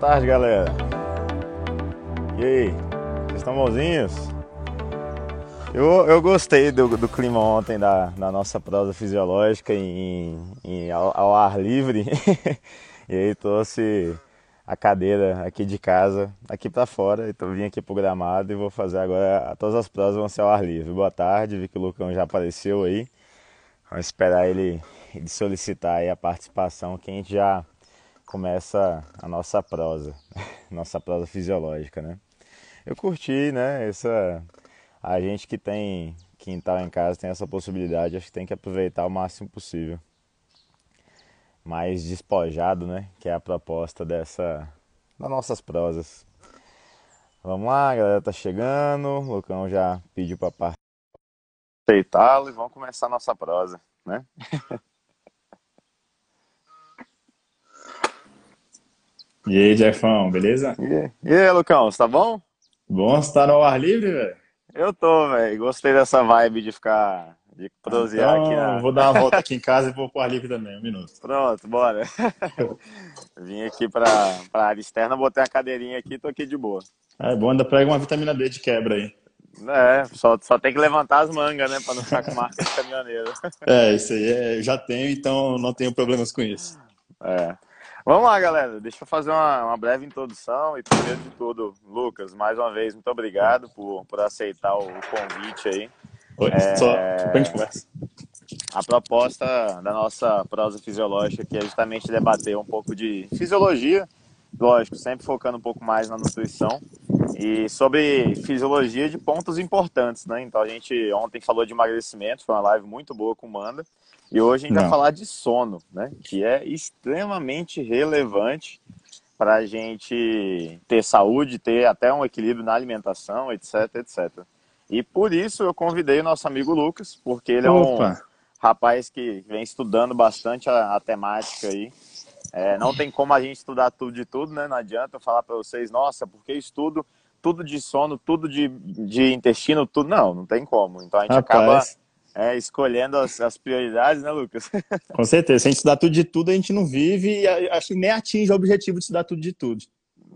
tarde, galera. E aí, vocês estão bonzinhos? Eu, eu gostei do, do clima ontem da, da nossa prosa fisiológica em, em ao, ao, ar livre. e aí trouxe a cadeira aqui de casa, aqui para fora. Então vim aqui pro gramado e vou fazer agora. Todas as prosas vão ser ao ar livre. Boa tarde, vi que o Lucão já apareceu aí. Vamos esperar ele, ele solicitar aí a participação, que a gente já começa a nossa prosa, nossa prosa fisiológica, né? Eu curti, né? Essa a gente que tem quintal em casa tem essa possibilidade, acho que tem que aproveitar o máximo possível. Mais despojado, né? Que é a proposta dessa das nossas prosas. Vamos lá, a galera tá chegando, o Lucão já pediu para aceitá-lo e vamos começar a nossa prosa, né? E aí, Jeffão, beleza? E aí, Lucão, você tá bom? Bom estar no ar livre, velho. Eu tô, velho. Gostei dessa vibe de ficar. de prosear então, aqui na. Vou dar uma volta aqui em casa e vou pro ar livre também, um minuto. Pronto, bora. Vim aqui pra, pra área externa, botei a cadeirinha aqui e tô aqui de boa. É bom, ainda pega uma vitamina D de quebra aí. É, só, só tem que levantar as mangas, né? Pra não ficar com marca de caminhoneiro. É, isso aí é, eu já tenho, então não tenho problemas com isso. É. Vamos lá, galera. Deixa eu fazer uma, uma, breve introdução e primeiro de tudo, Lucas, mais uma vez, muito obrigado por, por aceitar o convite aí. Oi, é, só. A proposta da nossa prosa fisiológica aqui é justamente debater um pouco de fisiologia, lógico, sempre focando um pouco mais na nutrição e sobre fisiologia de pontos importantes, né? Então a gente ontem falou de emagrecimento, foi uma live muito boa com o Manda. E hoje a gente Não. vai falar de sono, né? Que é extremamente relevante para a gente ter saúde, ter até um equilíbrio na alimentação, etc, etc. E por isso eu convidei o nosso amigo Lucas, porque ele é Opa. um rapaz que vem estudando bastante a, a temática aí. É, não tem como a gente estudar tudo de tudo, né? Não adianta eu falar para vocês, nossa, porque estudo tudo de sono, tudo de, de intestino, tudo. Não, não tem como. Então a gente Rapaz. acaba é, escolhendo as, as, prioridades, né, Lucas? Com certeza. Se a gente estudar tudo de tudo, a gente não vive e acho que nem atinge o objetivo de estudar tudo de tudo.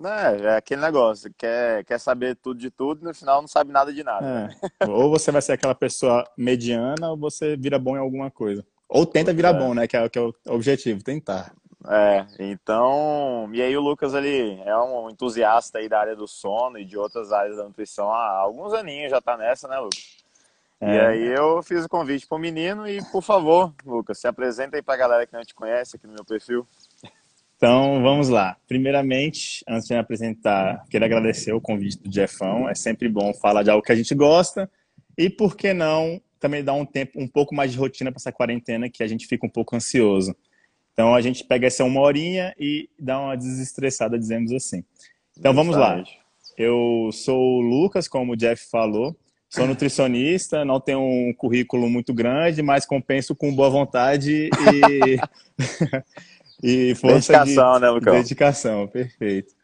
É, é aquele negócio, quer, quer saber tudo de tudo e no final não sabe nada de nada. É. Né? Ou você vai ser aquela pessoa mediana ou você vira bom em alguma coisa. Ou tenta virar é. bom, né? Que é, que é o objetivo, tentar. É, então, e aí o Lucas ele é um entusiasta aí da área do sono e de outras áreas da nutrição há alguns aninhos já tá nessa, né, Lucas? É. E aí eu fiz o convite pro menino e, por favor, Lucas, se apresenta aí pra galera que não te conhece aqui no meu perfil. Então, vamos lá. Primeiramente, antes de me apresentar, quero agradecer o convite do Jeffão. É sempre bom falar de algo que a gente gosta e, por que não, também dar um tempo, um pouco mais de rotina para essa quarentena que a gente fica um pouco ansioso. Então a gente pega essa uma horinha e dá uma desestressada, dizemos assim. Então vamos lá. Eu sou o Lucas, como o Jeff falou. Sou nutricionista, não tenho um currículo muito grande, mas compenso com boa vontade e, e força dedicação, de, né, Lucas? Dedicação, perfeito.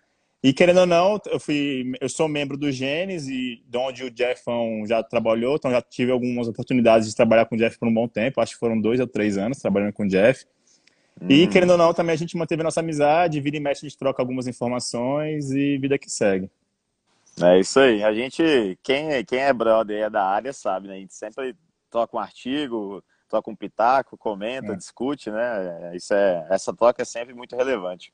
E querendo ou não, eu fui, eu sou membro do Genes e de onde o Jeffão já trabalhou, então já tive algumas oportunidades de trabalhar com o Jeff por um bom tempo, acho que foram dois ou três anos trabalhando com o Jeff. E, hum. querendo ou não, também a gente manteve a nossa amizade, vira e mexe, a gente troca algumas informações e vida que segue. É isso aí. A gente, quem, quem é brother é da área sabe, né? A gente sempre troca um artigo, troca um pitaco, comenta, é. discute, né? Isso é, essa troca é sempre muito relevante.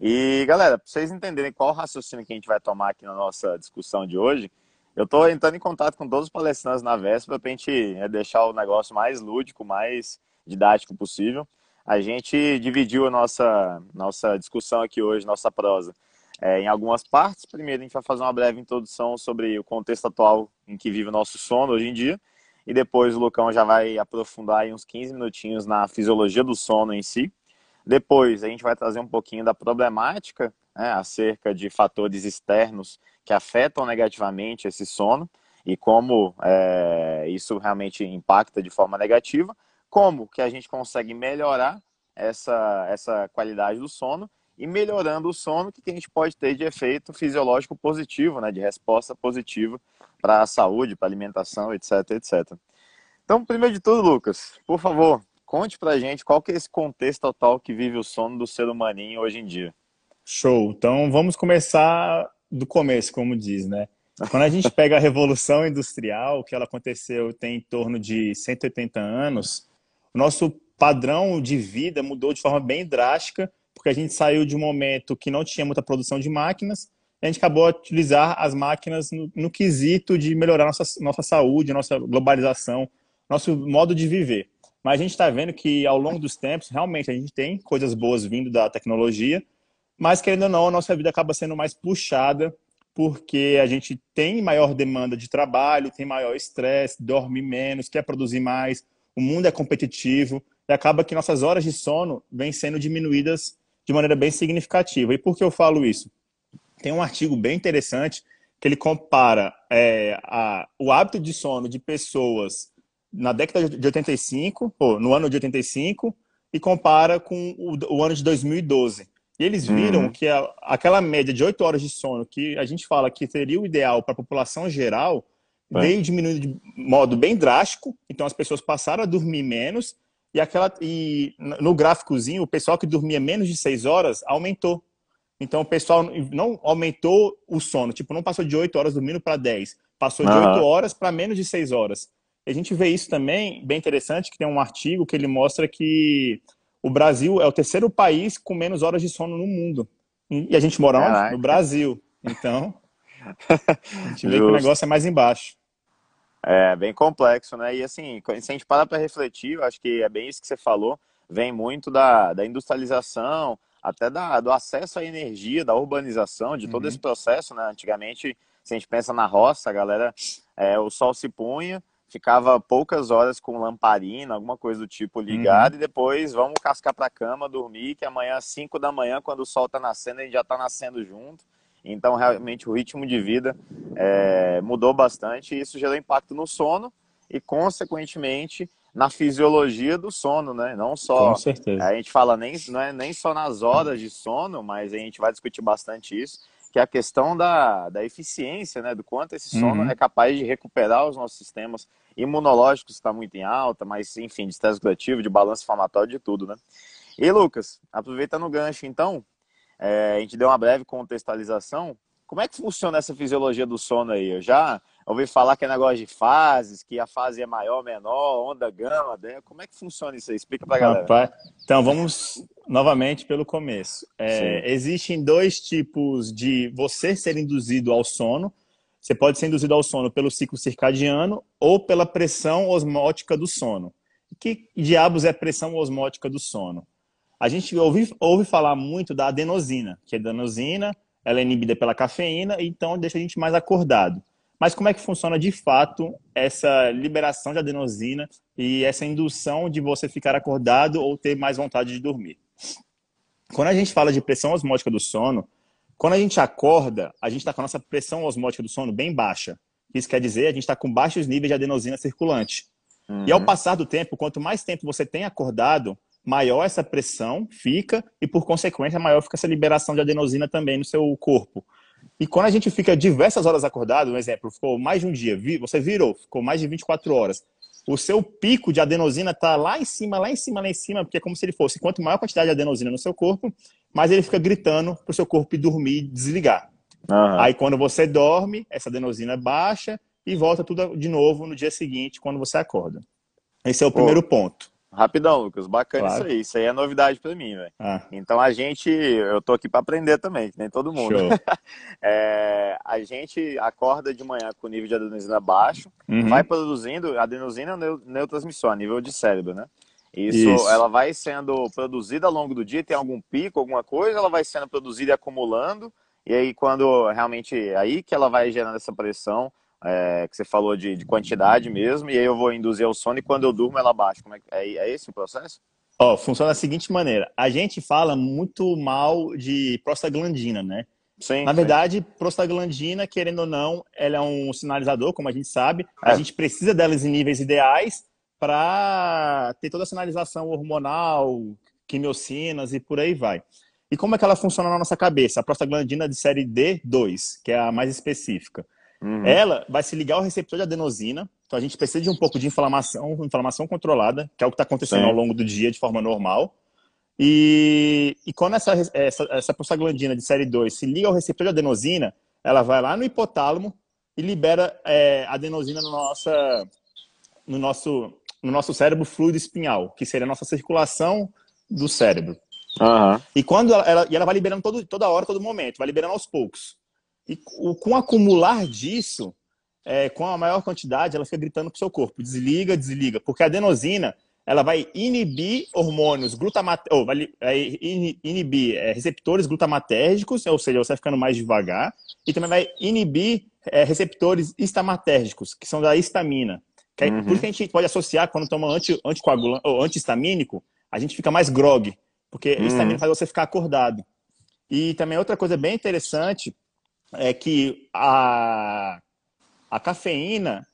E, galera, para vocês entenderem qual o raciocínio que a gente vai tomar aqui na nossa discussão de hoje, eu estou entrando em contato com todos os palestrantes na véspera para a gente é, deixar o negócio mais lúdico, mais didático possível a gente dividiu a nossa, nossa discussão aqui hoje, nossa prosa, é, em algumas partes. Primeiro, a gente vai fazer uma breve introdução sobre o contexto atual em que vive o nosso sono hoje em dia. E depois o Lucão já vai aprofundar uns 15 minutinhos na fisiologia do sono em si. Depois, a gente vai trazer um pouquinho da problemática né, acerca de fatores externos que afetam negativamente esse sono e como é, isso realmente impacta de forma negativa como que a gente consegue melhorar essa, essa qualidade do sono e melhorando o sono, que a gente pode ter de efeito fisiológico positivo, né, de resposta positiva para a saúde, para a alimentação, etc, etc. Então, primeiro de tudo, Lucas, por favor, conte para a gente qual que é esse contexto total que vive o sono do ser humaninho hoje em dia. Show. Então vamos começar do começo, como diz, né? Quando a gente pega a Revolução Industrial, que ela aconteceu tem em torno de 180 anos, o nosso padrão de vida mudou de forma bem drástica, porque a gente saiu de um momento que não tinha muita produção de máquinas, e a gente acabou a utilizar as máquinas no, no quesito de melhorar nossa, nossa saúde, nossa globalização, nosso modo de viver. Mas a gente está vendo que ao longo dos tempos, realmente, a gente tem coisas boas vindo da tecnologia, mas querendo ou não, a nossa vida acaba sendo mais puxada porque a gente tem maior demanda de trabalho, tem maior estresse, dorme menos, quer produzir mais, o mundo é competitivo e acaba que nossas horas de sono vêm sendo diminuídas de maneira bem significativa. E por que eu falo isso? Tem um artigo bem interessante que ele compara é, a, o hábito de sono de pessoas na década de 85, ou no ano de 85, e compara com o, o ano de 2012. E eles viram uhum. que a, aquela média de 8 horas de sono que a gente fala que seria o ideal para a população geral é. veio diminuindo de modo bem drástico. Então as pessoas passaram a dormir menos e aquela e no gráficozinho o pessoal que dormia menos de 6 horas aumentou. Então o pessoal não aumentou o sono, tipo, não passou de 8 horas dormindo para 10, passou de uhum. 8 horas para menos de 6 horas. E a gente vê isso também, bem interessante, que tem um artigo que ele mostra que o Brasil é o terceiro país com menos horas de sono no mundo. E a gente mora no Brasil. Então, a gente vê que o negócio é mais embaixo. É bem complexo, né? E assim, se a gente parar para refletir, eu acho que é bem isso que você falou, vem muito da, da industrialização, até da, do acesso à energia, da urbanização, de todo uhum. esse processo, né? Antigamente, se a gente pensa na roça, a galera, é, o sol se punha, ficava poucas horas com lamparina, alguma coisa do tipo ligado, uhum. e depois vamos cascar para a cama, dormir, que amanhã às 5 da manhã, quando o sol está nascendo, a gente já está nascendo junto. Então, realmente, o ritmo de vida é, mudou bastante e isso gerou impacto no sono e, consequentemente, na fisiologia do sono, né? Não só. Com certeza. A gente fala nem, não é nem só nas horas de sono, mas a gente vai discutir bastante isso que é a questão da, da eficiência, né? Do quanto esse sono uhum. é capaz de recuperar os nossos sistemas imunológicos, está muito em alta, mas enfim, de estresse coletivo, de balanço inflamatório, de tudo, né? E Lucas, aproveitando o gancho, então, é, a gente deu uma breve contextualização. Como é que funciona essa fisiologia do sono aí? Eu já ouvi falar que é negócio de fases, que a fase é maior, menor, onda, gama. Né? Como é que funciona isso aí? Explica pra galera. Rapaz, então, vamos novamente pelo começo. É, existem dois tipos de você ser induzido ao sono. Você pode ser induzido ao sono pelo ciclo circadiano ou pela pressão osmótica do sono. Que diabos é pressão osmótica do sono? A gente ouve, ouve falar muito da adenosina, que a adenosina ela é inibida pela cafeína, então deixa a gente mais acordado. Mas como é que funciona de fato essa liberação de adenosina e essa indução de você ficar acordado ou ter mais vontade de dormir? Quando a gente fala de pressão osmótica do sono, quando a gente acorda, a gente está com a nossa pressão osmótica do sono bem baixa. Isso quer dizer a gente está com baixos níveis de adenosina circulante. Uhum. E ao passar do tempo, quanto mais tempo você tem acordado, maior essa pressão fica e, por consequência, maior fica essa liberação de adenosina também no seu corpo. E quando a gente fica diversas horas acordado, um exemplo, ficou mais de um dia, você virou, ficou mais de 24 horas, o seu pico de adenosina está lá em cima, lá em cima, lá em cima, porque é como se ele fosse, quanto maior a quantidade de adenosina no seu corpo, mais ele fica gritando para o seu corpo dormir e desligar. Uhum. Aí quando você dorme, essa adenosina baixa e volta tudo de novo no dia seguinte, quando você acorda. Esse é o primeiro ponto. Rapidão, Lucas, bacana claro. isso aí. Isso aí é novidade para mim, velho. Ah. Então a gente, eu tô aqui para aprender também, que nem todo mundo. é, a gente acorda de manhã com o nível de adenosina baixo, uhum. vai produzindo, a adenosina é neurotransmissor a nível de cérebro, né? Isso, Isso, ela vai sendo produzida ao longo do dia, tem algum pico, alguma coisa, ela vai sendo produzida e acumulando, e aí quando realmente, aí que ela vai gerando essa pressão, é, que você falou de, de, quantidade mesmo, e aí eu vou induzir ao sono e quando eu durmo ela baixa. Como é, é, é esse o processo? Ó, funciona da seguinte maneira: a gente fala muito mal de prostaglandina, né? Sim, Na verdade, sim. prostaglandina, querendo ou não, ela é um sinalizador, como a gente sabe. É. A gente precisa delas em níveis ideais para ter toda a sinalização hormonal, quimiocinas e por aí vai. E como é que ela funciona na nossa cabeça? A prostaglandina de série D2, que é a mais específica. Uhum. Ela vai se ligar ao receptor de adenosina. Então a gente precisa de um pouco de inflamação, inflamação controlada, que é o que está acontecendo Sim. ao longo do dia de forma normal. E, e quando essa, essa, essa prostaglandina de série 2 se liga ao receptor de adenosina, ela vai lá no hipotálamo e libera é, adenosina no, nossa, no, nosso, no nosso cérebro fluido espinhal, que seria a nossa circulação do cérebro. Uhum. E quando ela, ela, e ela vai liberando todo, toda hora, todo momento, vai liberando aos poucos. E o, com o acumular disso, é, com a maior quantidade, ela fica gritando pro seu corpo, desliga, desliga, porque a adenosina ela vai inibir hormônios glutamato, ou vai, vai inibir é, receptores glutamatérgicos, ou seja, você vai ficando mais devagar, e também vai inibir é, receptores histamatérgicos, que são da histamina. Que é, uhum. Por isso que a gente pode associar, quando toma anti, anticoagulante ou antihistamínico, a gente fica mais grog, porque uhum. histamina faz você ficar acordado. E também outra coisa bem interessante é que a, a cafeína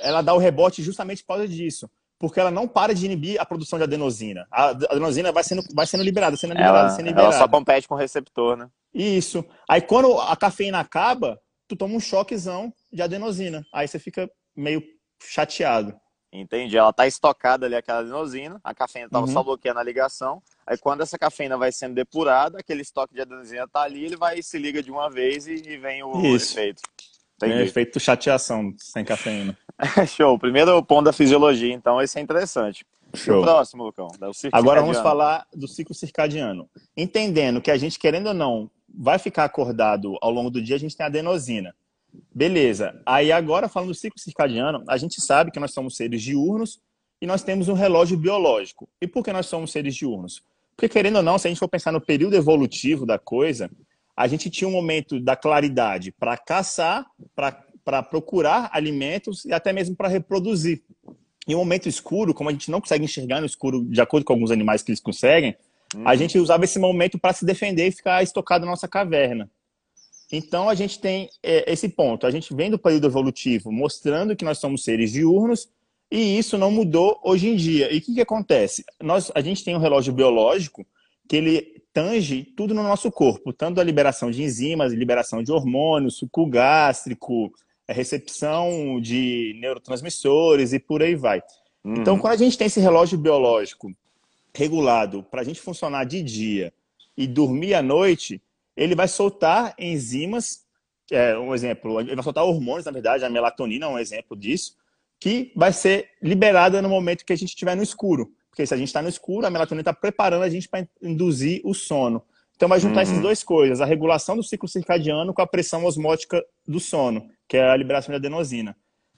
ela dá o rebote justamente por causa disso. Porque ela não para de inibir a produção de adenosina. A adenosina vai sendo, vai sendo liberada, sendo liberada, ela, sendo liberada. Ela só compete com o receptor, né? Isso. Aí quando a cafeína acaba, tu toma um choquezão de adenosina. Aí você fica meio chateado. Entendi. Ela tá estocada ali, aquela adenosina, a cafeína estava uhum. só bloqueando a ligação. Aí quando essa cafeína vai sendo depurada, aquele estoque de adenosina tá ali, ele vai se liga de uma vez e, e vem o Isso. efeito. Entendi. Tem efeito chateação sem cafeína. Show. Primeiro ponto da fisiologia, então, esse é interessante. Show. O próximo, Lucão? Agora vamos falar do ciclo circadiano. Entendendo que a gente, querendo ou não, vai ficar acordado ao longo do dia, a gente tem adenosina. Beleza. Aí agora, falando do ciclo circadiano, a gente sabe que nós somos seres diurnos e nós temos um relógio biológico. E por que nós somos seres diurnos? Porque, querendo ou não, se a gente for pensar no período evolutivo da coisa, a gente tinha um momento da claridade para caçar, para procurar alimentos e até mesmo para reproduzir. Em um momento escuro, como a gente não consegue enxergar no escuro, de acordo com alguns animais que eles conseguem, hum. a gente usava esse momento para se defender e ficar estocado na nossa caverna. Então a gente tem é, esse ponto. A gente vem do período evolutivo mostrando que nós somos seres diurnos e isso não mudou hoje em dia. E o que, que acontece? Nós, a gente tem um relógio biológico que ele tange tudo no nosso corpo, tanto a liberação de enzimas, liberação de hormônios, suco gástrico, recepção de neurotransmissores e por aí vai. Uhum. Então, quando a gente tem esse relógio biológico regulado para a gente funcionar de dia e dormir à noite, ele vai soltar enzimas, é, um exemplo, ele vai soltar hormônios, na verdade, a melatonina é um exemplo disso, que vai ser liberada no momento que a gente estiver no escuro. Porque se a gente está no escuro, a melatonina está preparando a gente para induzir o sono. Então vai juntar uhum. essas duas coisas, a regulação do ciclo circadiano com a pressão osmótica do sono, que é a liberação de adenosina.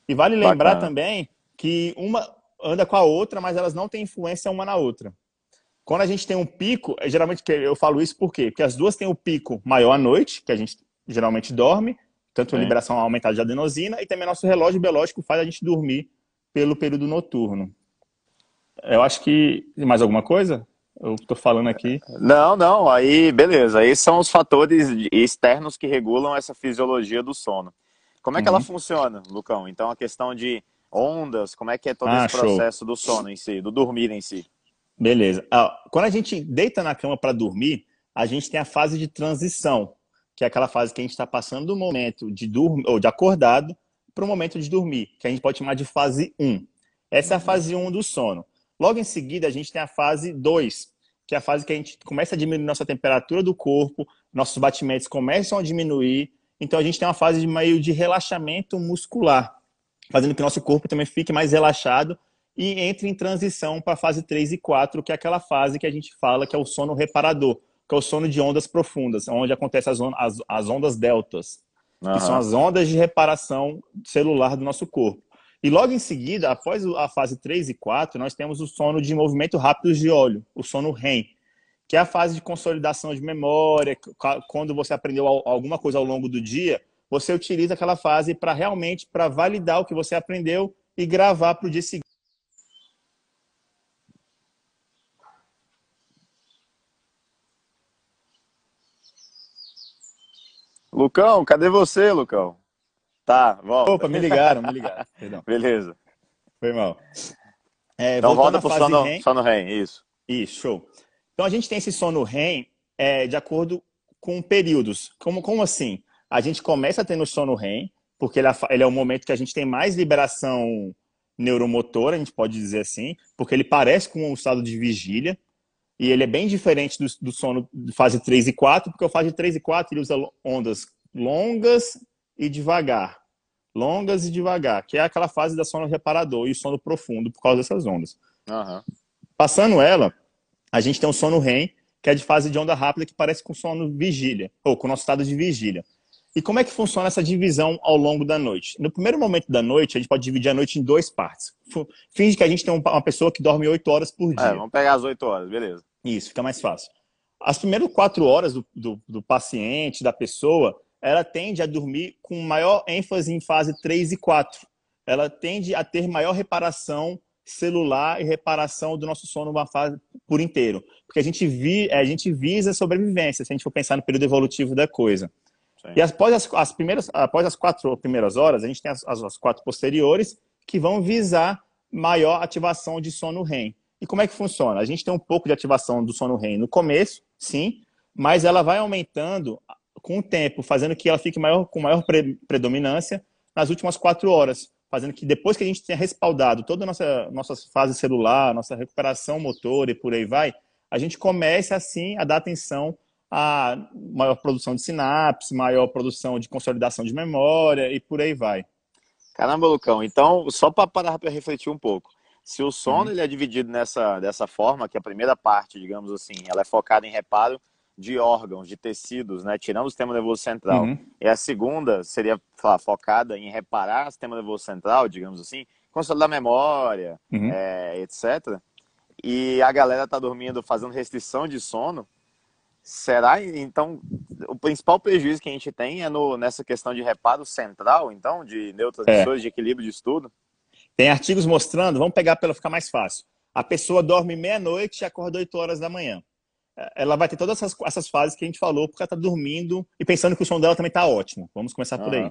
E vale lembrar Bacana. também que uma anda com a outra, mas elas não têm influência uma na outra. Quando a gente tem um pico, é geralmente eu falo isso por quê? Porque as duas têm o um pico maior à noite, que a gente geralmente dorme, tanto a é. liberação aumentada de adenosina, e também nosso relógio biológico faz a gente dormir pelo período noturno. Eu acho que. Mais alguma coisa? Eu estou falando aqui. Não, não, aí beleza. Aí são os fatores externos que regulam essa fisiologia do sono. Como é que uhum. ela funciona, Lucão? Então a questão de ondas, como é que é todo ah, esse processo show. do sono em si, do dormir em si? Beleza. Ah, quando a gente deita na cama para dormir, a gente tem a fase de transição, que é aquela fase que a gente está passando do momento de dormir ou de acordado para o momento de dormir, que a gente pode chamar de fase 1. Essa é a fase 1 do sono. Logo em seguida, a gente tem a fase 2, que é a fase que a gente começa a diminuir nossa temperatura do corpo, nossos batimentos começam a diminuir, então a gente tem uma fase de meio de relaxamento muscular, fazendo que nosso corpo também fique mais relaxado e entre em transição para a fase 3 e 4, que é aquela fase que a gente fala que é o sono reparador, que é o sono de ondas profundas, onde acontecem as, as, as ondas deltas, uhum. que são as ondas de reparação celular do nosso corpo. E logo em seguida, após a fase 3 e 4, nós temos o sono de movimento rápido de óleo, o sono REM, que é a fase de consolidação de memória, quando você aprendeu alguma coisa ao longo do dia, você utiliza aquela fase para realmente para validar o que você aprendeu e gravar para o dia seguinte. Lucão, cadê você, Lucão? Tá, volta. Opa, me ligaram, me ligaram. Perdão. Beleza. Foi mal. É, então volta pro sono, REM. sono REM, isso. Isso, show. Então a gente tem esse sono REM é, de acordo com períodos. Como, como assim? A gente começa tendo sono REM, porque ele é, ele é o momento que a gente tem mais liberação neuromotora, a gente pode dizer assim, porque ele parece com um estado de vigília. E ele é bem diferente do, do sono de fase 3 e 4, porque o fase 3 e 4 ele usa ondas longas e devagar. Longas e devagar, que é aquela fase da sono reparador e o sono profundo por causa dessas ondas. Uhum. Passando ela, a gente tem o sono REM, que é de fase de onda rápida, que parece com sono vigília, ou com o nosso estado de vigília. E como é que funciona essa divisão ao longo da noite? No primeiro momento da noite, a gente pode dividir a noite em duas partes. Finge que a gente tem uma pessoa que dorme oito horas por é, dia. É, vamos pegar as oito horas, beleza. Isso, fica mais fácil. As primeiras quatro horas do, do, do, paciente, da pessoa, ela tende a dormir com maior ênfase em fase 3 e 4. Ela tende a ter maior reparação celular e reparação do nosso sono uma fase por inteiro. Porque a gente, vi, a gente visa sobrevivência, se a gente for pensar no período evolutivo da coisa. Sim. E após as, as, primeiras, após as quatro primeiras horas, a gente tem as, as quatro posteriores que vão visar maior ativação de sono REM. E como é que funciona? A gente tem um pouco de ativação do sono REM no começo, sim, mas ela vai aumentando com o tempo, fazendo que ela fique maior, com maior pre predominância nas últimas quatro horas, fazendo que depois que a gente tenha respaldado toda a nossa, nossa fase celular, nossa recuperação motora e por aí vai, a gente comece assim a dar atenção à maior produção de sinapse, maior produção de consolidação de memória e por aí vai. Caramba, Lucão, então, só para parar para refletir um pouco, se o sono uhum. ele é dividido nessa, dessa forma, que a primeira parte, digamos assim, ela é focada em reparo de órgãos, de tecidos, né, tirando o sistema nervoso central, uhum. e a segunda seria lá, focada em reparar o sistema nervoso central, digamos assim, consolidar a memória, uhum. é, etc. E a galera tá dormindo fazendo restrição de sono, será então o principal prejuízo que a gente tem é no, nessa questão de reparo central, então, de neurotransmissores, é. de equilíbrio de estudo? Tem artigos mostrando, vamos pegar para ficar mais fácil. A pessoa dorme meia-noite e acorda 8 horas da manhã. É, ela vai ter todas essas, essas fases que a gente falou, porque ela está dormindo e pensando que o som dela também está ótimo. Vamos começar por aí.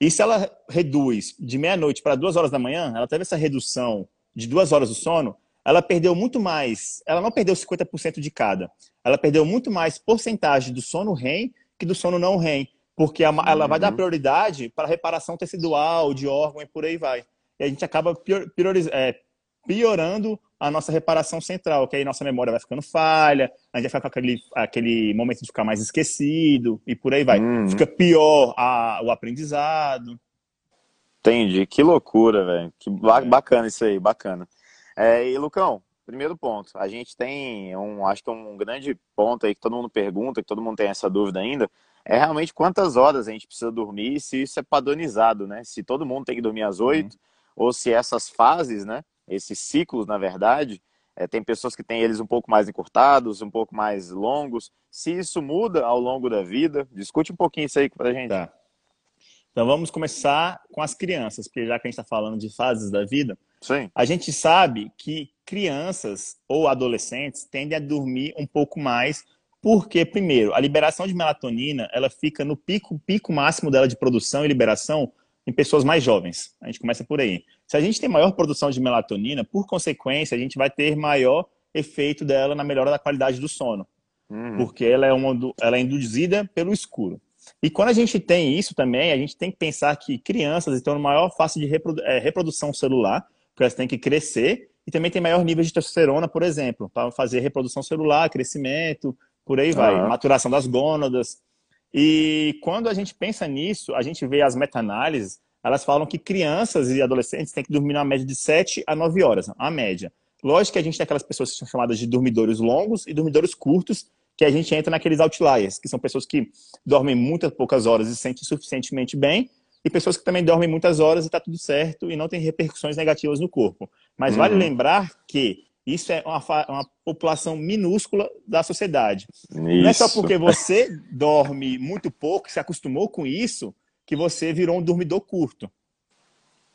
E se ela reduz de meia-noite para duas horas da manhã, ela teve essa redução de duas horas do sono, ela perdeu muito mais. Ela não perdeu 50% de cada. Ela perdeu muito mais porcentagem do sono REM que do sono não REM. Porque ela uhum. vai dar uhum. prioridade para reparação tecidual, de órgão e por aí vai e a gente acaba pior, é, piorando a nossa reparação central, que aí nossa memória vai ficando falha, a gente vai ficar com aquele, aquele momento de ficar mais esquecido e por aí vai. Uhum. Fica pior a, o aprendizado. Entendi, que loucura, velho. Que é. bacana isso aí, bacana. É, e Lucão, primeiro ponto, a gente tem um, acho que um grande ponto aí que todo mundo pergunta, que todo mundo tem essa dúvida ainda, é realmente quantas horas a gente precisa dormir se isso é padronizado, né? Se todo mundo tem que dormir às oito, uhum ou se essas fases, né, esses ciclos, na verdade, é, tem pessoas que têm eles um pouco mais encurtados, um pouco mais longos. Se isso muda ao longo da vida, discute um pouquinho isso aí para a gente. Tá. Então vamos começar com as crianças, porque já que a gente está falando de fases da vida, Sim. a gente sabe que crianças ou adolescentes tendem a dormir um pouco mais, porque, primeiro, a liberação de melatonina ela fica no pico, pico máximo dela de produção e liberação em pessoas mais jovens. A gente começa por aí. Se a gente tem maior produção de melatonina, por consequência, a gente vai ter maior efeito dela na melhora da qualidade do sono. Uhum. Porque ela é, uma, ela é induzida pelo escuro. E quando a gente tem isso também, a gente tem que pensar que crianças estão em maior fase de reprodu é, reprodução celular, porque elas têm que crescer, e também tem maior nível de testosterona, por exemplo, para fazer reprodução celular, crescimento, por aí vai, uhum. maturação das gônadas. E quando a gente pensa nisso, a gente vê as meta-análises, elas falam que crianças e adolescentes têm que dormir na média de 7 a 9 horas, a média. Lógico que a gente tem aquelas pessoas que são chamadas de dormidores longos e dormidores curtos, que a gente entra naqueles outliers, que são pessoas que dormem muitas poucas horas e se sentem suficientemente bem, e pessoas que também dormem muitas horas e está tudo certo e não tem repercussões negativas no corpo. Mas uhum. vale lembrar que isso é uma, uma população minúscula da sociedade. Isso. Não é só porque você dorme muito pouco, se acostumou com isso, que você virou um dormidor curto.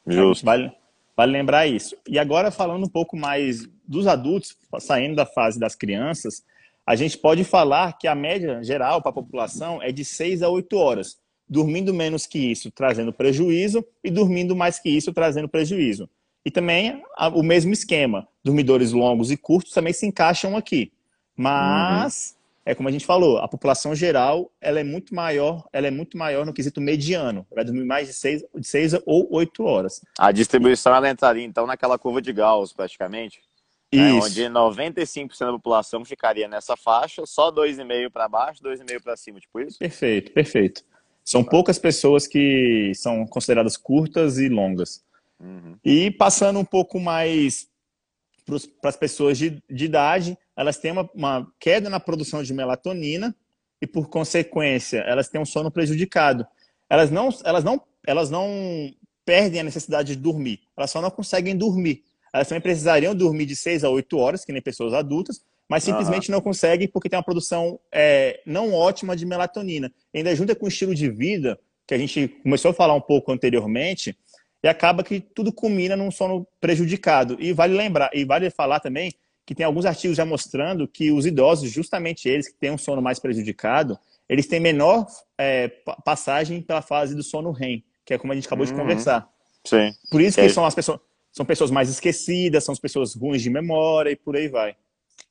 Justo. Vale, vale lembrar isso. E agora, falando um pouco mais dos adultos, saindo da fase das crianças, a gente pode falar que a média geral para a população é de 6 a 8 horas. Dormindo menos que isso, trazendo prejuízo, e dormindo mais que isso, trazendo prejuízo. E também o mesmo esquema, dormidores longos e curtos também se encaixam aqui. Mas, uhum. é como a gente falou, a população geral ela é muito maior, ela é muito maior no quesito mediano. Vai dormir mais de seis, de seis ou oito horas. A distribuição ela entraria então naquela curva de Gauss, praticamente? Né, onde 95% da população ficaria nessa faixa, só 2,5 para baixo, 2,5 para cima, tipo isso? Perfeito, perfeito. São poucas pessoas que são consideradas curtas e longas. Uhum. E passando um pouco mais para as pessoas de, de, idade, elas têm uma, uma, queda na produção de melatonina e, por consequência, elas têm um sono prejudicado. Elas não, elas não, elas não perdem a necessidade de dormir, elas só não conseguem dormir. Elas também precisariam dormir de 6 a 8 horas, que nem pessoas adultas, mas simplesmente uhum. não conseguem porque tem uma produção é, não ótima de melatonina. E ainda junta com o estilo de vida, que a gente começou a falar um pouco anteriormente, e acaba que tudo culmina num sono prejudicado. E vale lembrar, e vale falar também que tem alguns artigos já mostrando que os idosos, justamente eles que têm um sono mais prejudicado, eles têm menor é, passagem pela fase do sono REM, que é como a gente acabou uhum. de conversar. Sim. Por isso que são as pessoas são pessoas mais esquecidas, são as pessoas ruins de memória e por aí vai.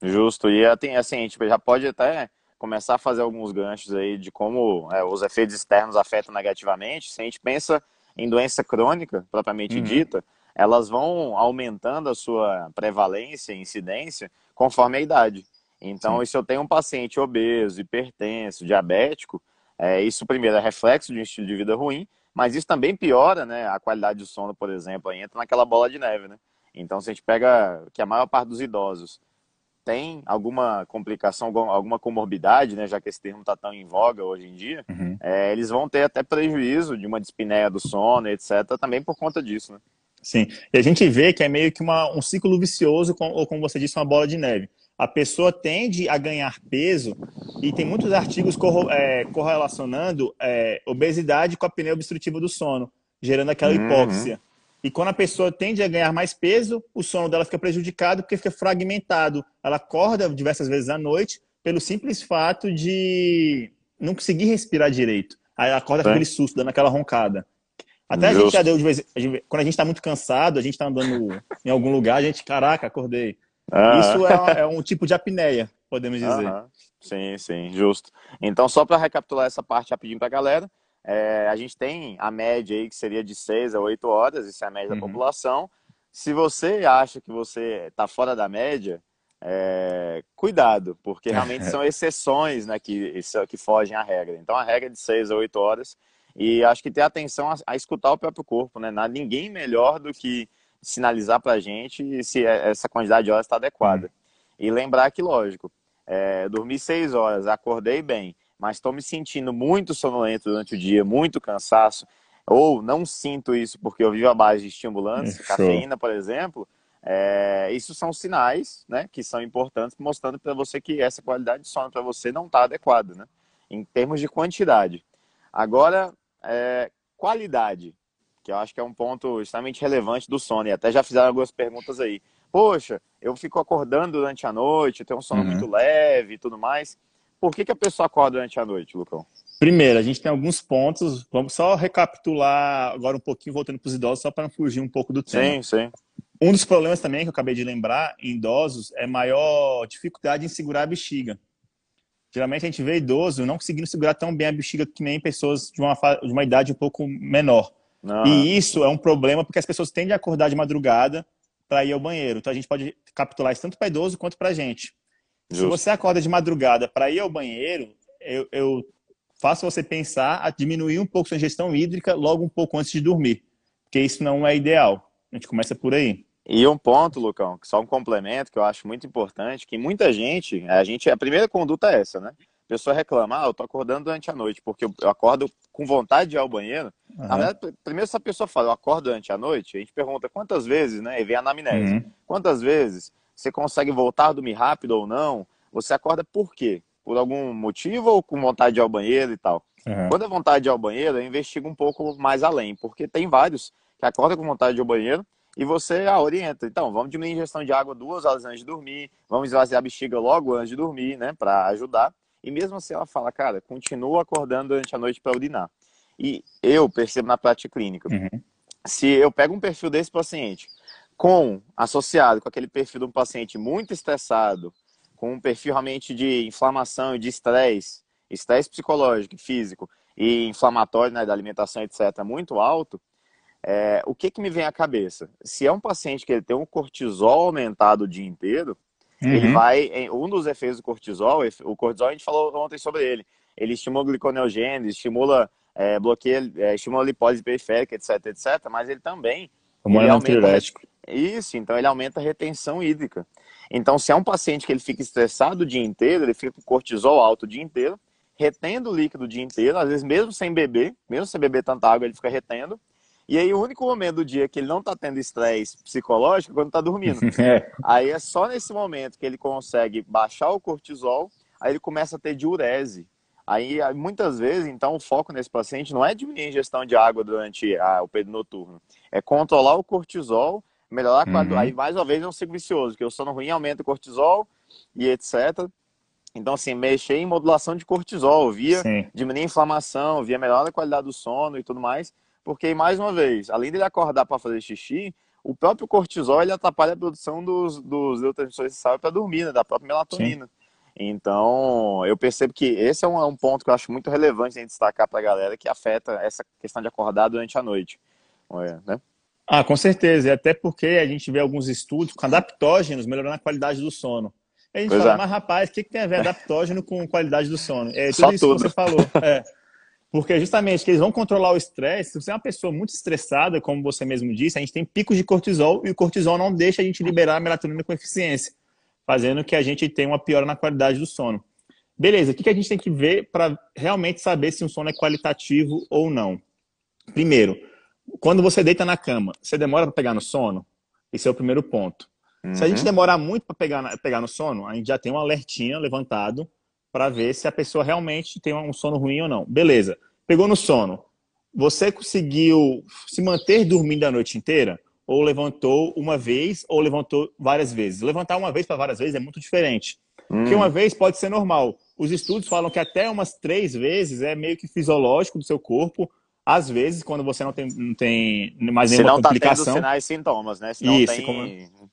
Justo. E assim, a gente já pode até começar a fazer alguns ganchos aí de como é, os efeitos externos afetam negativamente. Se a gente pensa em doença crônica, propriamente uhum. dita, elas vão aumentando a sua prevalência e incidência conforme a idade. Então, Sim. se eu tenho um paciente obeso, hipertenso, diabético, é, isso primeiro é reflexo de um estilo de vida ruim, mas isso também piora, né? A qualidade do sono, por exemplo, aí entra naquela bola de neve, né? Então, se a gente pega que a maior parte dos idosos tem alguma complicação, alguma comorbidade, né, já que esse termo está tão em voga hoje em dia, uhum. é, eles vão ter até prejuízo de uma dispneia do sono, etc., também por conta disso, né? Sim, e a gente vê que é meio que uma, um ciclo vicioso, ou como você disse, uma bola de neve a pessoa tende a ganhar peso e tem muitos artigos é, correlacionando é, obesidade com a apneia obstrutiva do sono, gerando aquela uhum. E quando a pessoa tende a ganhar mais peso, o sono dela fica prejudicado porque fica fragmentado. Ela acorda diversas vezes à noite pelo simples fato de não conseguir respirar direito. Aí ela acorda com aquele susto, dando aquela roncada. Até a gente já deu de vez. quando a gente está muito cansado, a gente está andando em algum lugar, a gente, caraca, acordei. Isso é, é, um tipo de apneia, podemos dizer. Sim, sim, justo. Então, só para recapitular essa parte rapidinho para a galera, é, a gente tem a média aí que seria de 6 a 8 horas, isso é a média uhum. da população. Se você acha que você está fora da média, é, cuidado, porque realmente são exceções né, que, que fogem à regra. Então, a regra é de 6 a 8 horas. E acho que ter atenção a, a escutar o próprio corpo, né? Ninguém melhor do que sinalizar para a gente se é, essa quantidade de horas está adequada. Hum. E lembrar que, lógico, é, dormi seis horas, acordei bem, mas estou me sentindo muito sonolento durante o dia, muito cansaço, ou não sinto isso porque eu vivo à base de estimulantes, Show. cafeína, por exemplo, é, isso são sinais né, que são importantes, mostrando para você que essa qualidade de sono para você não está adequada, né, em termos de quantidade. Agora, é, qualidade que eu acho que é um ponto extremamente relevante do sono. E até já fizeram algumas perguntas aí. Poxa, eu fico acordando durante a noite, tenho um sono uhum. muito leve e tudo mais. Por que, que a pessoa acorda durante a noite, Lucão? Primeiro, a gente tem alguns pontos. Vamos só recapitular agora um pouquinho, voltando para os idosos, só para não fugir um pouco do tema. Sim, sim. Um dos problemas também que eu acabei de lembrar em idosos é maior dificuldade em segurar a bexiga. Geralmente a gente vê idoso não conseguindo segurar tão bem a bexiga que nem pessoas de uma, de uma idade um pouco menor. Ah. E isso é um problema porque as pessoas tendem a acordar de madrugada para ir ao banheiro. Então a gente pode capitular isso tanto para idoso quanto para gente. Justo. Se você acorda de madrugada para ir ao banheiro, eu, eu, faço você pensar a diminuir um pouco sua ingestão hídrica logo um pouco antes de dormir, porque isso não é ideal. A gente começa por aí. E um ponto, Lucão, só um complemento que eu acho muito importante, que muita gente, a gente, a primeira conduta é essa, né? pessoa reclama, ah, eu tô acordando durante a noite, porque eu acordo com vontade de ir ao banheiro. Uhum. Na verdade, primeiro essa pessoa fala, eu acordo durante a noite, a gente pergunta quantas vezes, né? E vem a anamnese. Uhum. Quantas vezes você consegue voltar a dormir rápido ou não? Você acorda por quê? Por algum motivo ou com vontade de ir ao banheiro e tal? Uhum. Quando é vontade de ir ao banheiro, eu investigo um pouco mais além, porque tem vários que acordam com vontade de ir ao banheiro e você a orienta. Então, vamos diminuir a ingestão de água duas horas antes de dormir, vamos esvaziar a bexiga logo antes de dormir, né? Para ajudar. E mesmo assim ela fala, cara, continua acordando durante a noite para urinar. E eu percebo na prática clínica, uhum. se eu pego um perfil desse paciente, com associado com aquele perfil de um paciente muito estressado, com um perfil realmente de inflamação e de estresse, estresse psicológico e físico, e inflamatório né, da alimentação, etc., muito alto, é, o que, que me vem à cabeça? Se é um paciente que ele tem um cortisol aumentado o dia inteiro, uhum. ele vai. Um dos efeitos do cortisol, o cortisol a gente falou ontem sobre ele. Ele estimula gliconeogênese, estimula é, bloqueia, é, estimula lipólise periférica, etc, etc. Mas ele também. Ele aumenta, isso, então ele aumenta a retenção hídrica. Então, se é um paciente que ele fica estressado o dia inteiro, ele fica com cortisol alto o dia inteiro, retendo o líquido o dia inteiro, às vezes mesmo sem beber, mesmo sem beber tanta água, ele fica retendo. E aí o único momento do dia que ele não está tendo estresse psicológico é quando está dormindo. É. Aí é só nesse momento que ele consegue baixar o cortisol, aí ele começa a ter diurese. Aí muitas vezes, então, o foco nesse paciente não é diminuir a ingestão de água durante a, o período noturno, é controlar o cortisol, melhorar a qualidade. Uhum. Aí mais uma vez é um ciclo vicioso, que o sono ruim aumenta o cortisol e etc. Então, assim, mexer em modulação de cortisol, via Sim. diminuir a inflamação, via melhorar a qualidade do sono e tudo mais. Porque, mais uma vez, além dele acordar para fazer xixi, o próprio cortisol ele atrapalha a produção dos, dos neurotransmissores necessários para dormir, né, da própria melatonina. Sim. Então, eu percebo que esse é um, um, ponto que eu acho muito relevante a gente destacar para a galera, que afeta essa questão de acordar durante a noite. Né? Ah, com certeza. E até porque a gente vê alguns estudos com adaptógenos melhorando a qualidade do sono. E a gente pois fala, é. mas rapaz, o que, que tem a ver adaptógeno com qualidade do sono? É tudo Só isso tudo. que você falou. É. Porque justamente que eles vão controlar o estresse. Se você é uma pessoa muito estressada, como você mesmo disse, a gente tem picos de cortisol e o cortisol não deixa a gente liberar a melatonina com eficiência, fazendo que a gente tenha uma piora na qualidade do sono. Beleza, o que a gente tem que ver para realmente saber se um sono é qualitativo ou não? Primeiro, quando você deita na cama, você demora para pegar no sono? Esse é o primeiro ponto. Uhum. Se a gente uhum. demorar muito para pegar, pegar no sono, a gente já tem um alertinha levantado para ver se a pessoa realmente tem um sono ruim ou não. Beleza, pegou no sono. Você conseguiu se manter dormindo a noite inteira? Ou levantou uma vez, ou levantou várias vezes? Levantar uma vez para várias vezes é muito diferente. Hum. Porque uma vez pode ser normal. Os estudos falam que até umas três vezes é meio que fisiológico do seu corpo. Às vezes, quando você não tem, não tem mais nenhuma não complicação. Tá tendo sinais e sintomas, né? Se não Isso, tem... como...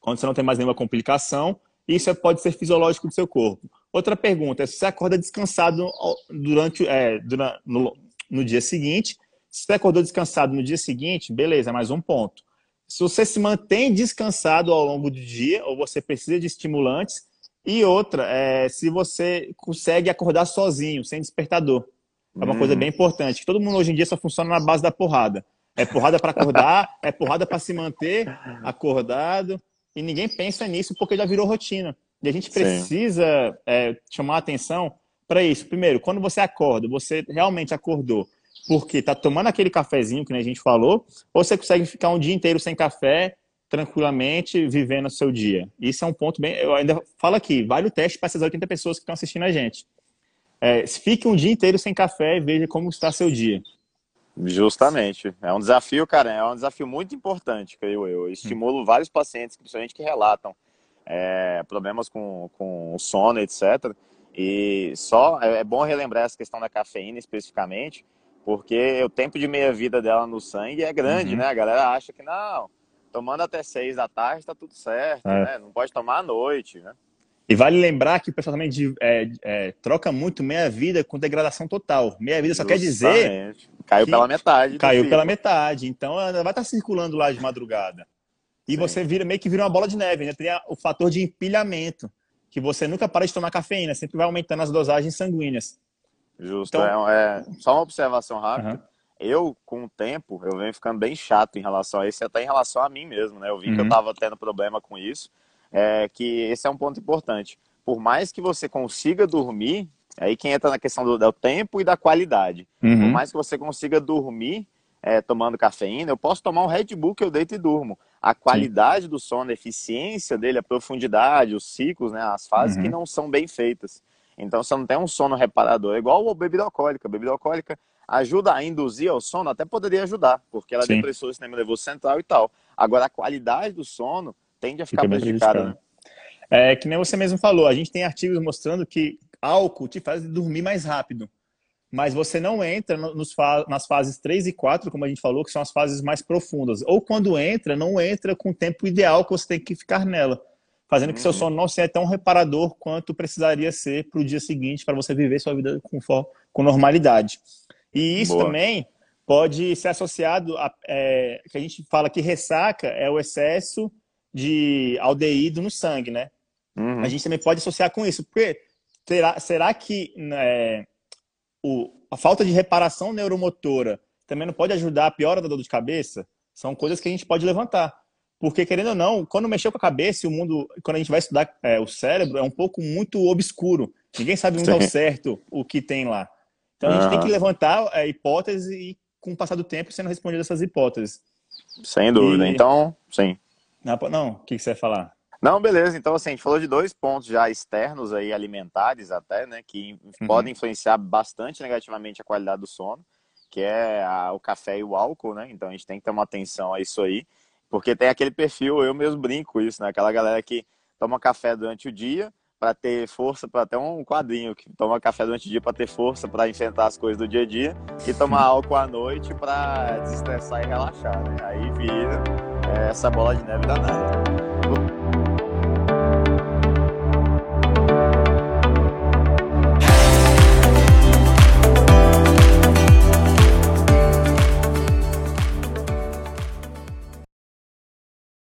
quando você não tem mais nenhuma complicação, isso pode ser fisiológico do seu corpo. Outra pergunta é se você acorda descansado durante, é, durante no, no, dia seguinte. Se você acordou descansado no dia seguinte, beleza, mais um ponto. Se você se mantém descansado ao longo do dia, ou você precisa de estimulantes. E outra, é, se você consegue acordar sozinho, sem despertador. É uma hum. coisa bem importante. Todo mundo hoje em dia só funciona na base da porrada. É porrada para acordar, é porrada para se manter acordado. E ninguém pensa nisso porque já virou rotina. E a gente precisa é, chamar a atenção para isso. Primeiro, quando você acorda, você realmente acordou porque está tomando aquele cafezinho que a gente falou, ou você consegue ficar um dia inteiro sem café, tranquilamente, vivendo o seu dia. Isso é um ponto bem. Eu ainda falo aqui, vale o teste para essas 80 pessoas que estão assistindo a gente. É, fique um dia inteiro sem café e veja como está seu dia. Justamente. É um desafio, cara, é um desafio muito importante, creio eu. eu estimulo hum. vários pacientes, principalmente que relatam é, problemas com, com sono, etc. E só é, é bom relembrar essa questão da cafeína especificamente, porque o tempo de meia-vida dela no sangue é grande, uhum. né? A galera acha que não, tomando até seis da tarde está tudo certo, é. né? Não pode tomar à noite, né? E vale lembrar que o pessoal também de, é, é, troca muito meia-vida com degradação total. Meia-vida só quer dizer. Caiu pela metade. Caiu pela metade. Então ela vai estar circulando lá de madrugada. E Sim. você vira meio que vira uma bola de neve, né? Tem o fator de empilhamento, que você nunca para de tomar cafeína, sempre vai aumentando as dosagens sanguíneas. Justo. Então, é, é só uma observação rápida. Uhum. Eu, com o tempo, eu venho ficando bem chato em relação a isso, até em relação a mim mesmo, né? Eu vi uhum. que eu estava tendo problema com isso, é, que esse é um ponto importante. Por mais que você consiga dormir, aí quem entra na questão do, do tempo e da qualidade. Uhum. Por mais que você consiga dormir, é, tomando cafeína, eu posso tomar um Red Bull que eu deito e durmo. A qualidade Sim. do sono, a eficiência dele, a profundidade, os ciclos, né, as fases uhum. que não são bem feitas. Então você não tem um sono reparador. É igual a bebida alcoólica. A bebida alcoólica ajuda a induzir ao sono, até poderia ajudar, porque ela depressou o sistema nervoso central e tal. Agora, a qualidade do sono tende a ficar Fica prejudicada. Né? É que nem você mesmo falou, a gente tem artigos mostrando que álcool te faz dormir mais rápido mas você não entra nos nas fases 3 e 4, como a gente falou, que são as fases mais profundas. Ou quando entra, não entra com o tempo ideal que você tem que ficar nela, fazendo que seu uhum. sono não seja tão reparador quanto precisaria ser para o dia seguinte, para você viver sua vida com, com normalidade. E isso Boa. também pode ser associado a é, que a gente fala que ressaca é o excesso de aldeído no sangue, né? Uhum. A gente também pode associar com isso, porque será, será que né, o, a falta de reparação neuromotora também não pode ajudar a piora da dor de cabeça? São coisas que a gente pode levantar. Porque, querendo ou não, quando mexeu com a cabeça, o mundo, quando a gente vai estudar é, o cérebro, é um pouco muito obscuro. Ninguém sabe muito ao certo o que tem lá. Então, a gente tem que levantar é, hipóteses e, com o passar do tempo, sendo respondidas essas hipóteses. Sem dúvida. E... Então, sim. Não, não, o que você vai falar? Não, beleza. Então, assim, a gente falou de dois pontos já externos aí, alimentares até, né, que uhum. podem influenciar bastante negativamente a qualidade do sono, que é a, o café e o álcool, né? Então, a gente tem que ter uma atenção a isso aí, porque tem aquele perfil, eu mesmo brinco isso, né? Aquela galera que toma café durante o dia para ter força, para ter um quadrinho que toma café durante o dia para ter força para enfrentar as coisas do dia a dia e toma álcool à noite para desestressar e relaxar, né? Aí vira essa bola de neve danada.